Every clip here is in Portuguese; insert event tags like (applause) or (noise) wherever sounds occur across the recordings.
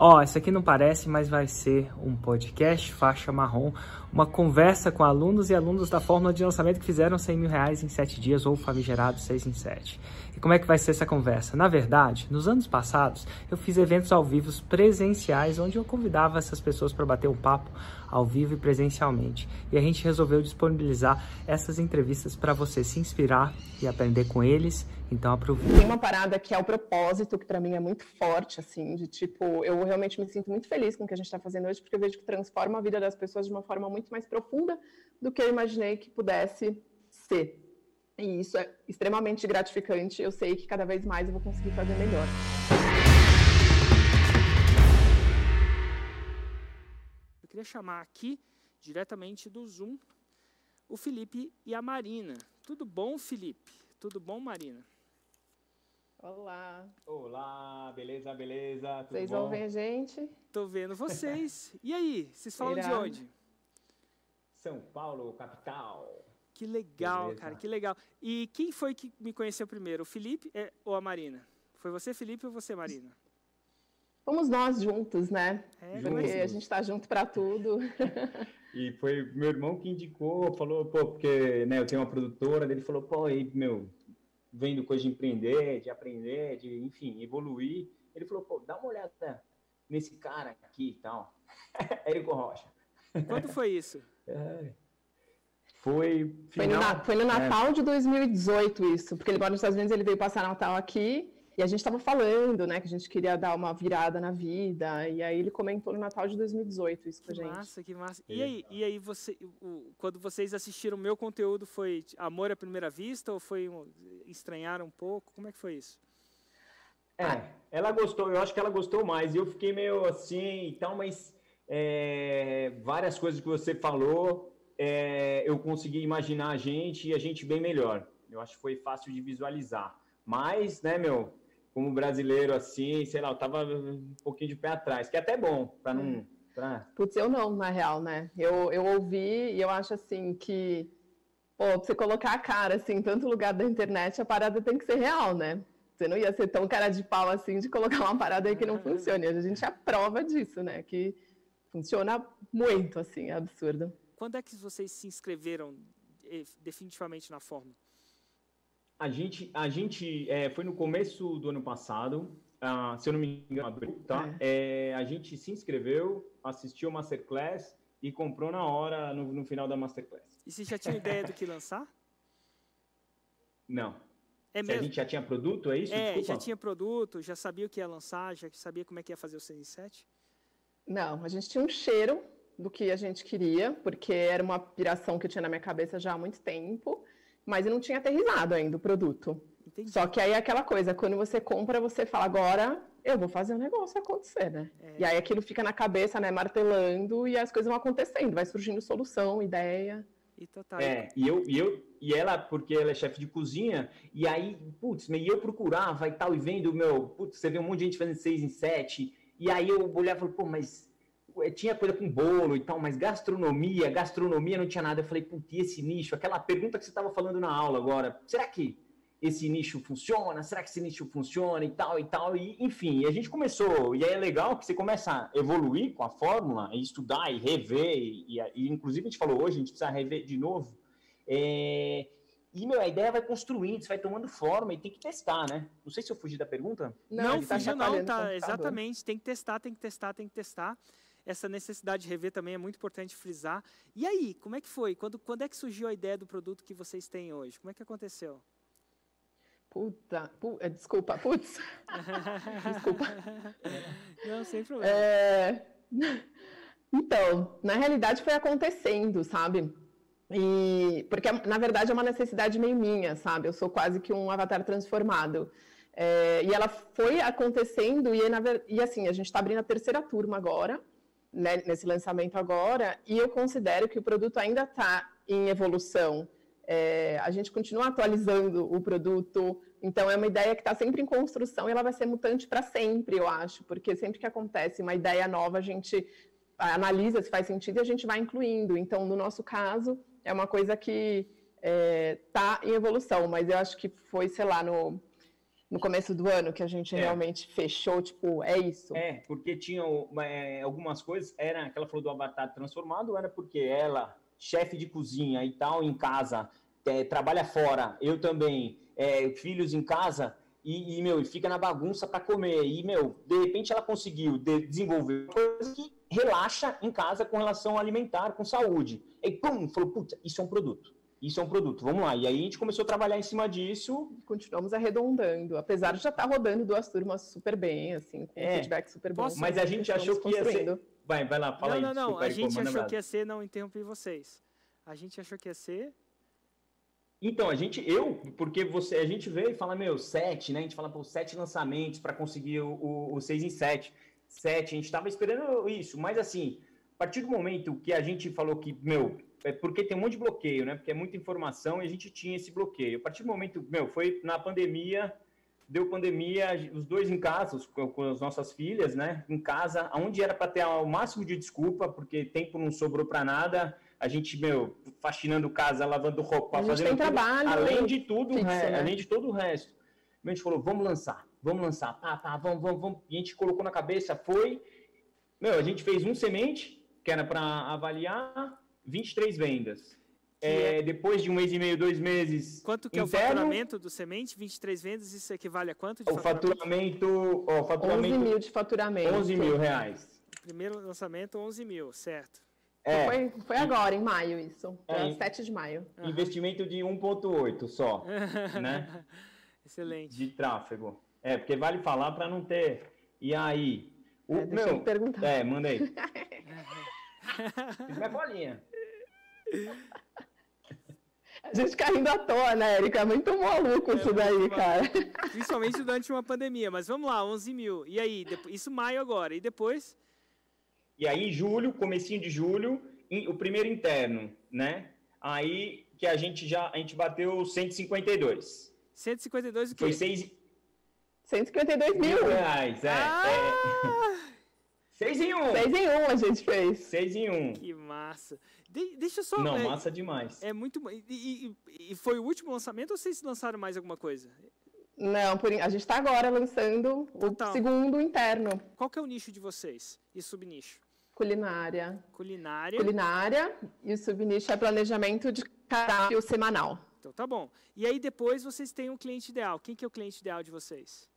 Ó, oh, essa aqui não parece, mas vai ser um podcast faixa marrom, uma conversa com alunos e alunos da fórmula de lançamento que fizeram 100 mil reais em 7 dias ou famigerado 6 em 7. E como é que vai ser essa conversa? Na verdade, nos anos passados, eu fiz eventos ao vivo presenciais, onde eu convidava essas pessoas para bater um papo ao vivo e presencialmente. E a gente resolveu disponibilizar essas entrevistas para você se inspirar e aprender com eles então aproveita. Tem uma parada que é o propósito, que para mim é muito forte, assim, de tipo, eu realmente me sinto muito feliz com o que a gente está fazendo hoje, porque eu vejo que transforma a vida das pessoas de uma forma muito mais profunda do que eu imaginei que pudesse ser. E isso é extremamente gratificante. Eu sei que cada vez mais eu vou conseguir fazer melhor. Eu queria chamar aqui, diretamente do Zoom, o Felipe e a Marina. Tudo bom, Felipe? Tudo bom, Marina? Olá. Olá, beleza, beleza? Tudo vocês bom? ouvem a gente? Tô vendo vocês. E aí, vocês falam de onde? São Paulo, capital. Que legal, beleza. cara, que legal. E quem foi que me conheceu primeiro, o Felipe é, ou a Marina? Foi você, Felipe, ou você, Marina? Fomos nós juntos, né? É, porque a gente está junto para tudo. (laughs) e foi meu irmão que indicou, falou, pô, porque né, eu tenho uma produtora, ele falou, pô, aí, meu, vendo coisa de empreender, de aprender, de, enfim, evoluir. Ele falou, pô, dá uma olhada nesse cara aqui e tal. (laughs) Érico Rocha. Quando foi isso? (laughs) É. Foi, final, foi, no, foi no Natal é. de 2018 isso, porque ele mora nos Estados Unidos, ele veio passar Natal aqui, e a gente estava falando, né, que a gente queria dar uma virada na vida, e aí ele comentou no Natal de 2018 isso com a gente. Que massa, que massa. E aí, e aí você, o, quando vocês assistiram o meu conteúdo, foi amor à primeira vista ou foi um, estranharam um pouco? Como é que foi isso? É, ela gostou, eu acho que ela gostou mais. Eu fiquei meio assim, então, mas é, várias coisas que você falou, é, eu consegui imaginar a gente e a gente bem melhor. Eu acho que foi fácil de visualizar. Mas, né, meu, como brasileiro assim, sei lá, eu tava um pouquinho de pé atrás, que é até bom, para não. Hum. Pra... Putz, eu não, na real, né? Eu, eu ouvi e eu acho assim que, pô, pra você colocar a cara assim, em tanto lugar da internet, a parada tem que ser real, né? Você não ia ser tão cara de pau assim de colocar uma parada aí que não funcione. A gente é prova disso, né? Que funciona muito, assim, é absurdo. Quando é que vocês se inscreveram eh, definitivamente na Fórmula? A gente, a gente é, foi no começo do ano passado, uh, se eu não me engano, tá? É. É, a gente se inscreveu, assistiu a Masterclass e comprou na hora, no, no final da Masterclass. E você já tinha ideia do que lançar? (laughs) Não. É mesmo? a gente já tinha produto, é isso? É, Desculpa. já tinha produto, já sabia o que ia lançar, já sabia como é que ia fazer o 6 e 7? Não, a gente tinha um cheiro do que a gente queria, porque era uma piração que eu tinha na minha cabeça já há muito tempo mas eu não tinha aterrizado ainda o produto. Entendi. Só que aí é aquela coisa, quando você compra, você fala, agora eu vou fazer o um negócio acontecer, né? É. E aí aquilo fica na cabeça, né, martelando, e as coisas vão acontecendo, vai surgindo solução, ideia. E total. É, e eu, e eu, e ela, porque ela é chefe de cozinha, e aí, putz, e eu procurava e tal, e vendo, meu, putz, você vê um monte de gente fazendo seis em sete, e aí eu olhava e falei, pô, mas tinha coisa com bolo e tal, mas gastronomia, gastronomia não tinha nada. Eu falei, putz, e esse nicho? Aquela pergunta que você estava falando na aula agora, será que esse nicho funciona? Será que esse nicho funciona e tal e tal? E, enfim, a gente começou, e aí é legal que você começa a evoluir com a fórmula, e estudar e rever, e, e, e inclusive a gente falou hoje, a gente precisa rever de novo. É, e, meu, a ideia vai construindo, você vai tomando forma e tem que testar, né? Não sei se eu fugi da pergunta. Não, não tá fugiu não, tá, exatamente. Tem que testar, tem que testar, tem que testar essa necessidade de rever também é muito importante frisar. E aí, como é que foi? Quando, quando é que surgiu a ideia do produto que vocês têm hoje? Como é que aconteceu? Puta, pu, é, desculpa, putz. (laughs) desculpa. Não, sem problema. É... Então, na realidade foi acontecendo, sabe? E porque na verdade é uma necessidade meio minha, sabe? Eu sou quase que um avatar transformado. É, e ela foi acontecendo e, na, e assim a gente está abrindo a terceira turma agora né, nesse lançamento agora, e eu considero que o produto ainda está em evolução. É, a gente continua atualizando o produto, então é uma ideia que está sempre em construção e ela vai ser mutante para sempre, eu acho, porque sempre que acontece uma ideia nova, a gente analisa se faz sentido e a gente vai incluindo. Então, no nosso caso, é uma coisa que está é, tá em evolução, mas eu acho que foi, sei lá, no no começo do ano que a gente é. realmente fechou, tipo, é isso? É, porque tinha é, algumas coisas, era que ela falou do avatar transformado, era porque ela, chefe de cozinha e tal, em casa, é, trabalha fora, eu também, é, filhos em casa, e, e, meu, fica na bagunça para comer. E, meu, de repente ela conseguiu de desenvolver coisas que relaxa em casa com relação ao alimentar, com saúde. E pum, falou, puta, isso é um produto. Isso é um produto, vamos lá. E aí a gente começou a trabalhar em cima disso. Continuamos arredondando, apesar de já estar tá rodando duas turmas super bem, assim, com é. feedback super bom. Mas a gente achou que ia ser. Vai, vai lá, fala não, aí. Não, não, a gente achou que ia ser, não interrompi vocês. A gente achou que ia ser. Então, a gente, eu, porque você, a gente veio e fala, meu, sete, né? A gente fala, pô, sete lançamentos para conseguir o, o, o seis em sete. Sete, a gente estava esperando isso, mas assim, a partir do momento que a gente falou que, meu, é porque tem um monte de bloqueio, né? Porque é muita informação e a gente tinha esse bloqueio. A partir do momento, meu, foi na pandemia, deu pandemia, os dois em casa, com, com as nossas filhas, né? Em casa, onde era para ter o máximo de desculpa, porque tempo não sobrou para nada. A gente, meu, faxinando casa, lavando roupa, fazendo tudo, trabalho, além de tudo, fixo, né? além de todo o resto. A gente falou, vamos lançar, vamos lançar, tá, tá, vamos, vamos, vamos. E a gente colocou na cabeça, foi. Meu, a gente fez um semente, que era para avaliar, 23 vendas. É, é, depois de um mês e meio, dois meses. Quanto que interno, é o faturamento do semente? 23 vendas, isso equivale a quanto de o faturamento? Ó, faturamento 11 mil de faturamento. 11 mil reais. Primeiro lançamento, 11 mil, certo. É. Foi, foi agora, em maio, isso. É, 7 de maio. Investimento de 1,8 só. (laughs) né? Excelente. De tráfego. É, porque vale falar para não ter. E aí? O, é, deixa meu, eu perguntar. É, manda aí. (laughs) Fiz minha bolinha. A gente caindo à toa, né, Erika? É muito maluco é isso daí, cara. Principalmente durante uma pandemia. Mas vamos lá, 11 mil. E aí? Isso maio agora. E depois? E aí, em julho, comecinho de julho, o primeiro interno, né? Aí que a gente já a gente bateu 152. 152 o quê? Foi 6... 152 mil. mil reais, é. Ah! é. 6 em 1. Um. 6 em 1 um a gente fez. 6 em 1. Um. Que massa. De, deixa só. Não, é, massa demais. É muito. E, e, e, foi o último lançamento ou vocês lançaram mais alguma coisa? Não, por, a gente está agora lançando Total. o segundo interno. Qual que é o nicho de vocês e subnicho? Culinária. Culinária. Culinária e o subnicho é planejamento de cardápio semanal. Então tá bom. E aí depois vocês têm um cliente ideal. Quem que é o cliente ideal de vocês?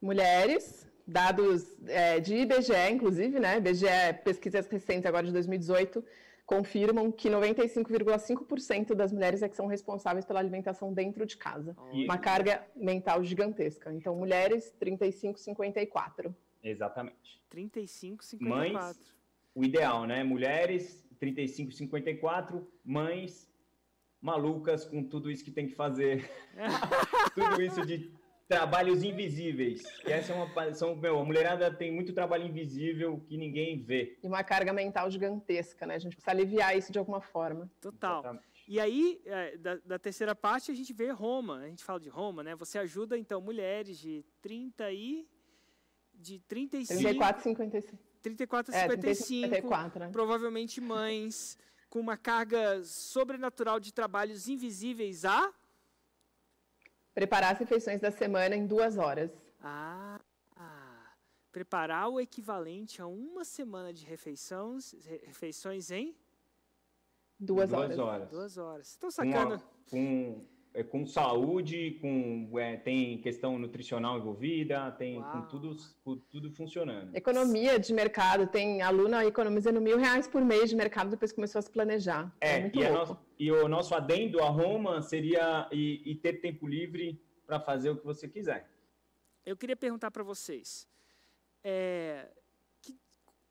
Mulheres, dados é, de IBGE, inclusive, né? IBGE, pesquisas recentes agora de 2018, confirmam que 95,5% das mulheres é que são responsáveis pela alimentação dentro de casa. E... Uma carga mental gigantesca. Então, mulheres, 35, 54. Exatamente. 35, 54. Mães, o ideal, né? Mulheres, 35, 54. Mães, malucas com tudo isso que tem que fazer. (laughs) tudo isso de trabalhos invisíveis. E essa é uma. São, meu, a mulherada tem muito trabalho invisível que ninguém vê. E uma carga mental gigantesca, né? A gente precisa aliviar isso de alguma forma. Total. Exatamente. E aí, é, da, da, terceira parte, a gente vê Roma. A gente fala de Roma, né? Você ajuda, então, mulheres de 30 e de 35... 34 55. 34 a 55, é, 34, né? provavelmente mães, com uma carga sobrenatural de trabalhos invisíveis a... Preparar as refeições da semana em duas horas. Ah, ah, preparar o equivalente a uma semana de refeições, refeições em... Duas, duas horas. horas. Duas horas. Estão sacando... Com é, com saúde, com é, tem questão nutricional envolvida, tem com tudo, com tudo funcionando. Economia de mercado, tem aluna economizando mil reais por mês de mercado depois começou a se planejar. É, é e, nosso, e, o nosso adendo a Roma seria e, e ter tempo livre para fazer o que você quiser. Eu queria perguntar para vocês, é, que,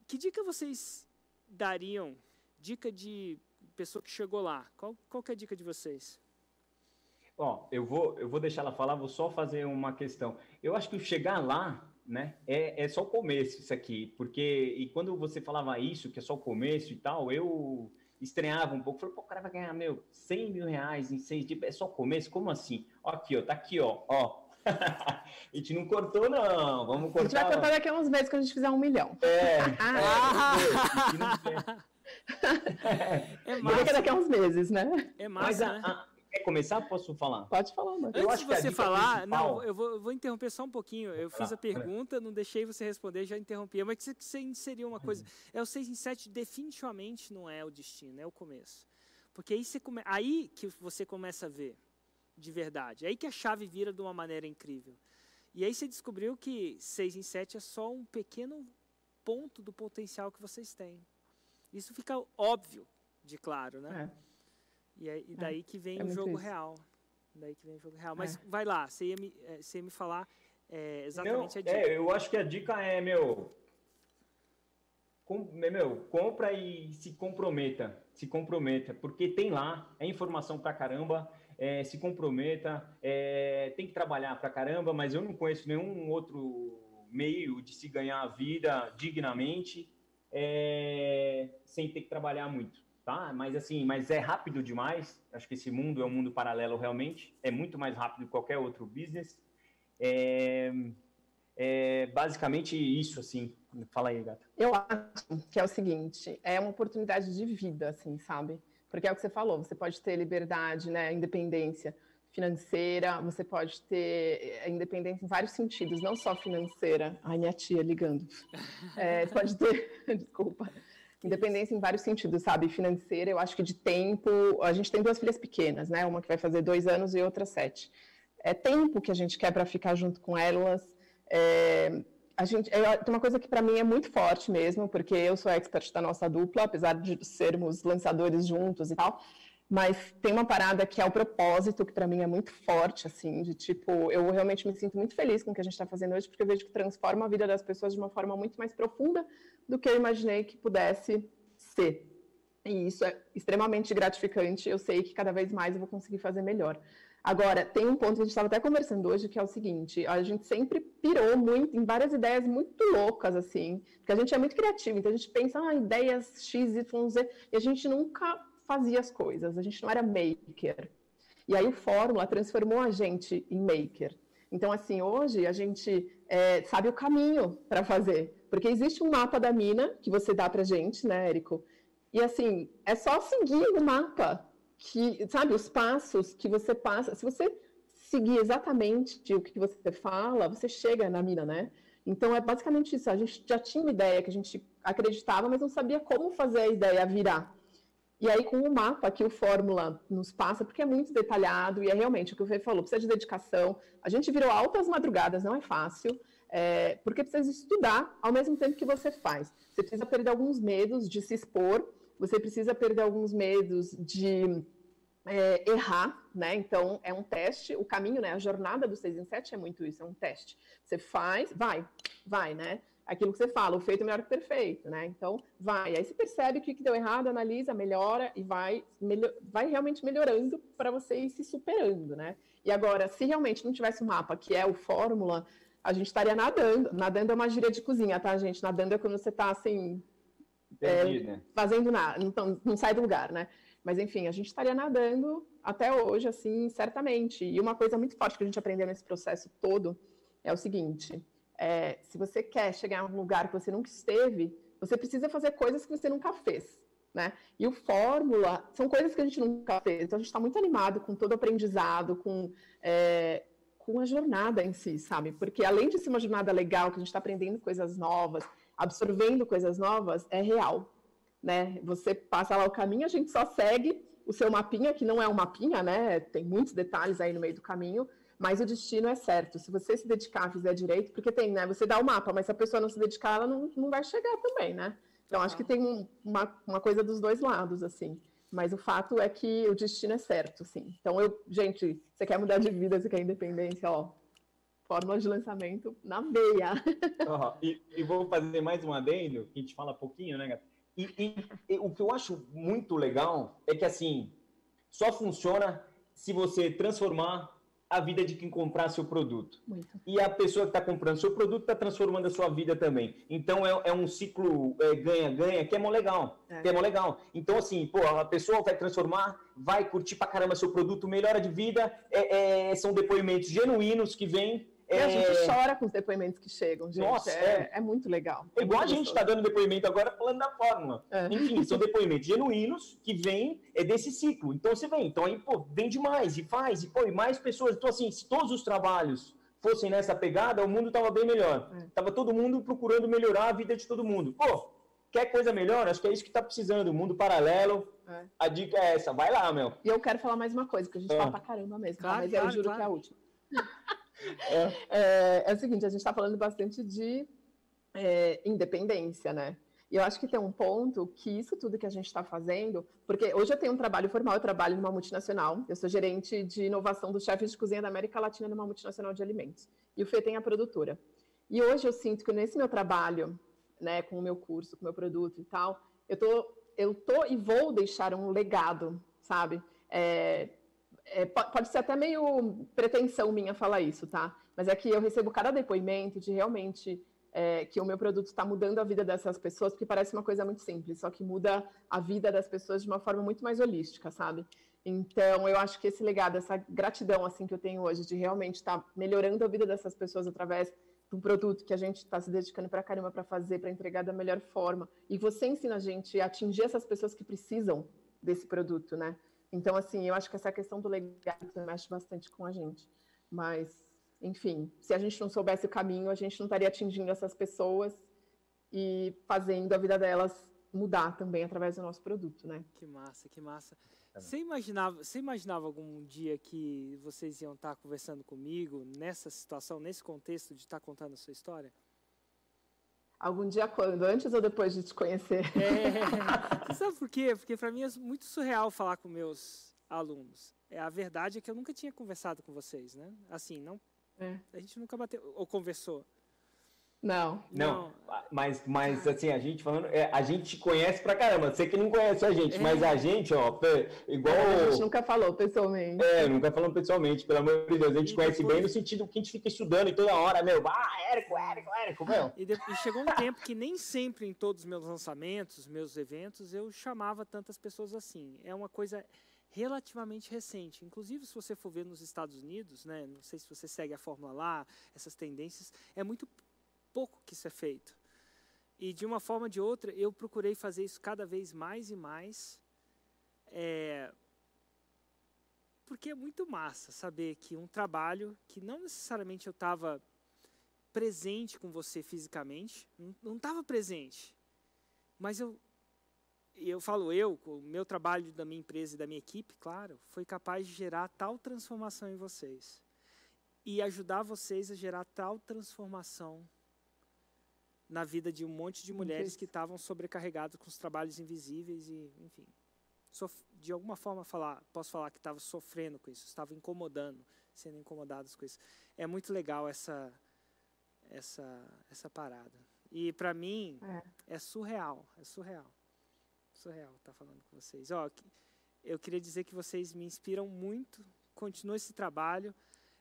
que dica vocês dariam? Dica de pessoa que chegou lá. Qual, qual é a dica de vocês? Ó, eu vou, eu vou deixar ela falar, vou só fazer uma questão. Eu acho que chegar lá, né, é, é só o começo isso aqui, porque e quando você falava isso, que é só o começo e tal, eu estranhava um pouco, falei, pô, o cara vai ganhar, meu, 100 mil reais em seis dias, é só o começo? Como assim? Ó, aqui, ó, tá aqui, ó, ó. (laughs) a gente não cortou, não, vamos cortar. A gente vai cortar daqui a uns meses quando a gente fizer um milhão. É, (laughs) é, é, (laughs) é massa. Daqui a uns meses, né? É massa, Mas a, né? a, Quer começar? Posso falar? Pode falar, mas Antes de você falar, principal... não, eu vou, eu vou, interromper só um pouquinho. Eu fiz a pergunta, não deixei você responder, já interrompi. Mas que você inseriu uma coisa. É o 6 em 7 definitivamente não é o destino, é o começo. Porque aí, você come... aí que você começa a ver de verdade. É aí que a chave vira de uma maneira incrível. E aí você descobriu que 6 em 7 é só um pequeno ponto do potencial que vocês têm. Isso fica óbvio de claro, né? É. E, é, e daí que vem é o jogo isso. real. Daí que vem o jogo real. Mas é. vai lá, você ia me, é, você ia me falar é, exatamente a dica. É, eu acho que a dica é, meu, com, meu, compra e se comprometa. Se comprometa, porque tem lá, é informação pra caramba. É, se comprometa, é, tem que trabalhar pra caramba, mas eu não conheço nenhum outro meio de se ganhar a vida dignamente é, sem ter que trabalhar muito tá? Mas assim, mas é rápido demais. Acho que esse mundo é um mundo paralelo realmente. É muito mais rápido que qualquer outro business. É, é basicamente isso, assim. Fala aí, gata. Eu acho que é o seguinte, é uma oportunidade de vida, assim, sabe? Porque é o que você falou, você pode ter liberdade, né, independência financeira, você pode ter é, independência em vários sentidos, não só financeira. Ai, minha tia ligando. É, pode ter, (laughs) desculpa independência em vários sentidos, sabe? Financeira, eu acho que de tempo. A gente tem duas filhas pequenas, né? Uma que vai fazer dois anos e outra sete. É tempo que a gente quer para ficar junto com elas. É, a gente, é, tem uma coisa que para mim é muito forte mesmo, porque eu sou expert da nossa dupla, apesar de sermos lançadores juntos e tal. Mas tem uma parada que é o propósito, que para mim é muito forte, assim, de tipo, eu realmente me sinto muito feliz com o que a gente está fazendo hoje, porque eu vejo que transforma a vida das pessoas de uma forma muito mais profunda do que eu imaginei que pudesse ser. E isso é extremamente gratificante. Eu sei que cada vez mais eu vou conseguir fazer melhor. Agora, tem um ponto que a gente estava até conversando hoje, que é o seguinte: a gente sempre pirou muito em várias ideias muito loucas, assim, porque a gente é muito criativo, então a gente pensa, ah, ideias X, Y, Z, e a gente nunca fazia as coisas, a gente não era maker. E aí o Fórmula transformou a gente em maker. Então, assim, hoje a gente é, sabe o caminho para fazer, porque existe um mapa da mina que você dá para gente, né, Érico? E assim, é só seguir o mapa, que, sabe, os passos que você passa. Se você seguir exatamente o que você fala, você chega na mina, né? Então é basicamente isso. A gente já tinha uma ideia que a gente acreditava, mas não sabia como fazer a ideia virar. E aí, com o mapa que o Fórmula nos passa, porque é muito detalhado e é realmente o que o Fê falou, precisa de dedicação. A gente virou altas madrugadas, não é fácil, é, porque precisa estudar ao mesmo tempo que você faz. Você precisa perder alguns medos de se expor, você precisa perder alguns medos de é, errar, né? Então, é um teste. O caminho, né? A jornada do 6 em 7 é muito isso, é um teste. Você faz, vai, vai, né? Aquilo que você fala, o feito é melhor que o perfeito, né? Então, vai. Aí você percebe o que deu errado, analisa, melhora e vai, melhor, vai realmente melhorando para você ir se superando, né? E agora, se realmente não tivesse um mapa, que é o fórmula, a gente estaria nadando. Nadando é uma gíria de cozinha, tá, gente? Nadando é quando você está assim. é, né? Fazendo nada, não, não sai do lugar, né? Mas enfim, a gente estaria nadando até hoje, assim, certamente. E uma coisa muito forte que a gente aprendeu nesse processo todo é o seguinte: é, se você quer chegar a um lugar que você nunca esteve, você precisa fazer coisas que você nunca fez. Né? E o Fórmula são coisas que a gente nunca fez. Então a gente está muito animado com todo o aprendizado, com, é, com a jornada em si, sabe? Porque além de ser uma jornada legal, que a gente está aprendendo coisas novas, absorvendo coisas novas, é real. Né? Você passa lá o caminho, a gente só segue o seu mapinha, que não é um mapinha, né? Tem muitos detalhes aí no meio do caminho, mas o destino é certo. Se você se dedicar, fizer direito, porque tem, né? Você dá o mapa, mas se a pessoa não se dedicar, ela não, não vai chegar também, né? Então, acho que tem um, uma, uma coisa dos dois lados, assim. Mas o fato é que o destino é certo, sim. Então, eu, gente, você quer mudar de vida, você quer independência, ó, fórmula de lançamento na veia. Oh, (laughs) e, e, vou fazer mais um adendo, que a gente fala pouquinho, né, Gata? E, e, e, o que eu acho muito legal é que, assim, só funciona se você transformar a vida de quem comprar seu produto. Muito. E a pessoa que está comprando seu produto está transformando a sua vida também. Então é, é um ciclo ganha-ganha é, que é mó legal. É. Que é mó legal. Então, assim, pô, a pessoa vai transformar, vai curtir pra caramba seu produto, melhora de vida, é, é são depoimentos genuínos que vêm É... E a gente chora com os depoimentos que chegam, gente. Nossa, é, é. é muito legal. É igual a gente está dando depoimento agora falando da fórmula. É. Enfim, são (laughs) depoimentos genuínos que vêm é desse ciclo. Então você vem, então aí, pô, vem demais e faz, e pô, e mais pessoas. Então, assim, se todos os trabalhos fossem nessa pegada, o mundo estava bem melhor. É. Tava todo mundo procurando melhorar a vida de todo mundo. Pô, quer coisa melhor? Acho que é isso que está precisando. Mundo paralelo. É. A dica é essa. Vai lá, meu. E eu quero falar mais uma coisa, porque a gente ah. fala pra caramba mesmo. Claro, mas claro, eu juro claro. que é a última. (laughs) É. É, é, o seguinte, a gente está falando bastante de é, independência, né? E eu acho que tem um ponto que isso tudo que a gente está fazendo, porque hoje eu tenho um trabalho formal, eu trabalho numa multinacional, eu sou gerente de inovação dos chefes de cozinha da América Latina numa multinacional de alimentos. E o Fê tem a produtora. E hoje eu sinto que nesse meu trabalho, né, com o meu curso, com o meu produto e tal, eu tô, eu tô e vou deixar um legado, sabe? É, é, pode ser até meio pretensão minha falar isso, tá? Mas é que eu recebo cada depoimento de realmente é, que o meu produto está mudando a vida dessas pessoas, porque parece uma coisa muito simples, só que muda a vida das pessoas de uma forma muito mais holística, sabe? Então, eu acho que esse legado, essa gratidão assim que eu tenho hoje de realmente estar tá melhorando a vida dessas pessoas através de um produto que a gente está se dedicando para caramba para fazer, para entregar da melhor forma. E você ensina a gente a atingir essas pessoas que precisam desse produto, né? Então, assim, eu acho que essa questão do legado mexe bastante com a gente. Mas enfim, se a gente não soubesse o caminho, a gente não estaria atingindo essas pessoas e fazendo a vida delas mudar também através do nosso produto, né? Que massa, que massa. Você imaginava, você imaginava algum dia que vocês iam estar conversando comigo nessa situação, nesse contexto de estar contando a sua história? Algum dia quando? Antes ou depois de te conhecer? É, você (laughs) sabe por quê? Porque para mim é muito surreal falar com meus alunos. É, a verdade é que eu nunca tinha conversado com vocês, né? Assim, não é. A gente nunca bateu ou conversou. Não. Não, mas, mas assim, a gente falando, é, a gente conhece pra caramba. Você que não conhece a gente, é. mas a gente, ó, igual. A gente nunca falou pessoalmente. É, nunca falamos pessoalmente, pelo amor de Deus. A gente e conhece depois... bem no sentido que a gente fica estudando e toda hora, meu, ah, Érico, Érico, Érico, meu. E, de... e chegou um tempo que nem sempre em todos os meus lançamentos, meus eventos, eu chamava tantas pessoas assim. É uma coisa relativamente recente. Inclusive, se você for ver nos Estados Unidos, né, não sei se você segue a fórmula lá, essas tendências, é muito pouco que isso é feito. E de uma forma ou de outra, eu procurei fazer isso cada vez mais e mais, é, porque é muito massa saber que um trabalho que não necessariamente eu estava presente com você fisicamente, não estava presente, mas eu eu falo eu, o meu trabalho da minha empresa e da minha equipe, claro, foi capaz de gerar tal transformação em vocês. E ajudar vocês a gerar tal transformação na vida de um monte de mulheres que estavam sobrecarregadas com os trabalhos invisíveis e, enfim, de alguma forma falar, posso falar que estavam sofrendo com isso, estavam incomodando, sendo incomodados com isso. É muito legal essa essa essa parada. E para mim é. é surreal, é surreal surreal estar tá falando com vocês. Ó, eu queria dizer que vocês me inspiram muito. Continua esse trabalho.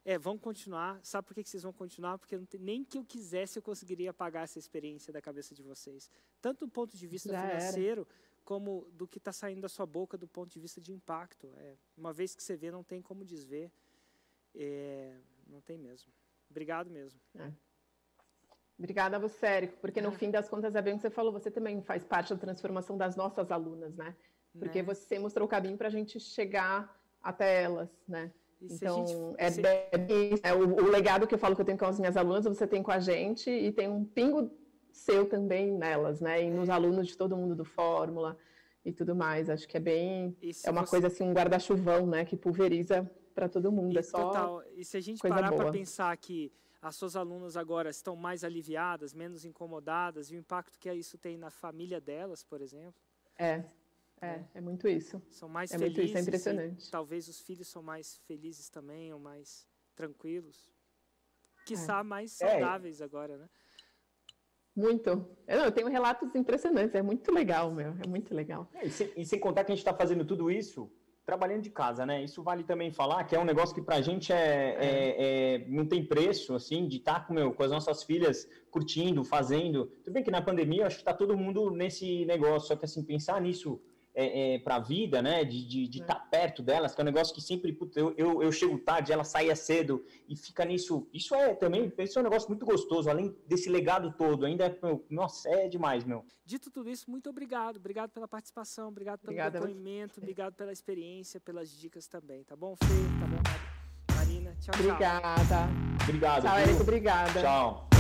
É, vão continuar. Sabe por que vocês vão continuar? Porque tem, nem que eu quisesse eu conseguiria apagar essa experiência da cabeça de vocês. Tanto do ponto de vista Já financeiro, era. como do que está saindo da sua boca do ponto de vista de impacto. É, uma vez que você vê, não tem como desver. É, não tem mesmo. Obrigado mesmo. É. Obrigada a você, Érico, porque no fim das contas é bem o que você falou, você também faz parte da transformação das nossas alunas, né? Porque né? você mostrou o caminho para a gente chegar até elas, né? Então, gente, é, bem, é o, o, legado que eu falo que eu tenho com as minhas alunas, você tem com a gente e tem um pingo seu também nelas, né? E nos é. alunos de todo mundo do Fórmula e tudo mais. Acho que é bem. É uma você... coisa assim, um guarda-chuvão, né? Que pulveriza para todo mundo. E, é só. Total. E se a gente parar para pensar que as suas alunas agora estão mais aliviadas, menos incomodadas, e o impacto que isso tem na família delas, por exemplo. É, é, é, é muito isso. São mais é felizes. Muito isso, é impressionante. Talvez os filhos são mais felizes também, ou mais tranquilos. Quiçá é. mais é. saudáveis agora, né? Muito. Eu, não, eu tenho relatos impressionantes, é muito legal, meu, é muito legal. É, e, sem, e sem contar que a gente está fazendo tudo isso trabalhando de casa, né? Isso vale também falar que é um negócio que para a gente é, é, é, não tem preço, assim, de estar tá com, meu, com as nossas filhas curtindo, fazendo. Tudo bem que na pandemia eu acho que está todo mundo nesse negócio, só que assim, pensar nisso é, é, para a vida, né? De estar é. tá perto delas, que é um negócio que sempre, puta, eu, eu, eu, chego tarde, ela saía cedo e fica nisso. Isso é também, isso é um negócio muito gostoso, além desse legado todo, ainda é, meu, nossa, é demais, meu. Dito tudo isso, muito obrigado, obrigado pela participação, obrigado pelo Obrigada depoimento, obrigado pela experiência, pelas dicas também, tá bom, Fê? Tá bom, Marina? Tchau, obrigada. tchau. Obrigado. Tchau, Érico, obrigada. Tchau.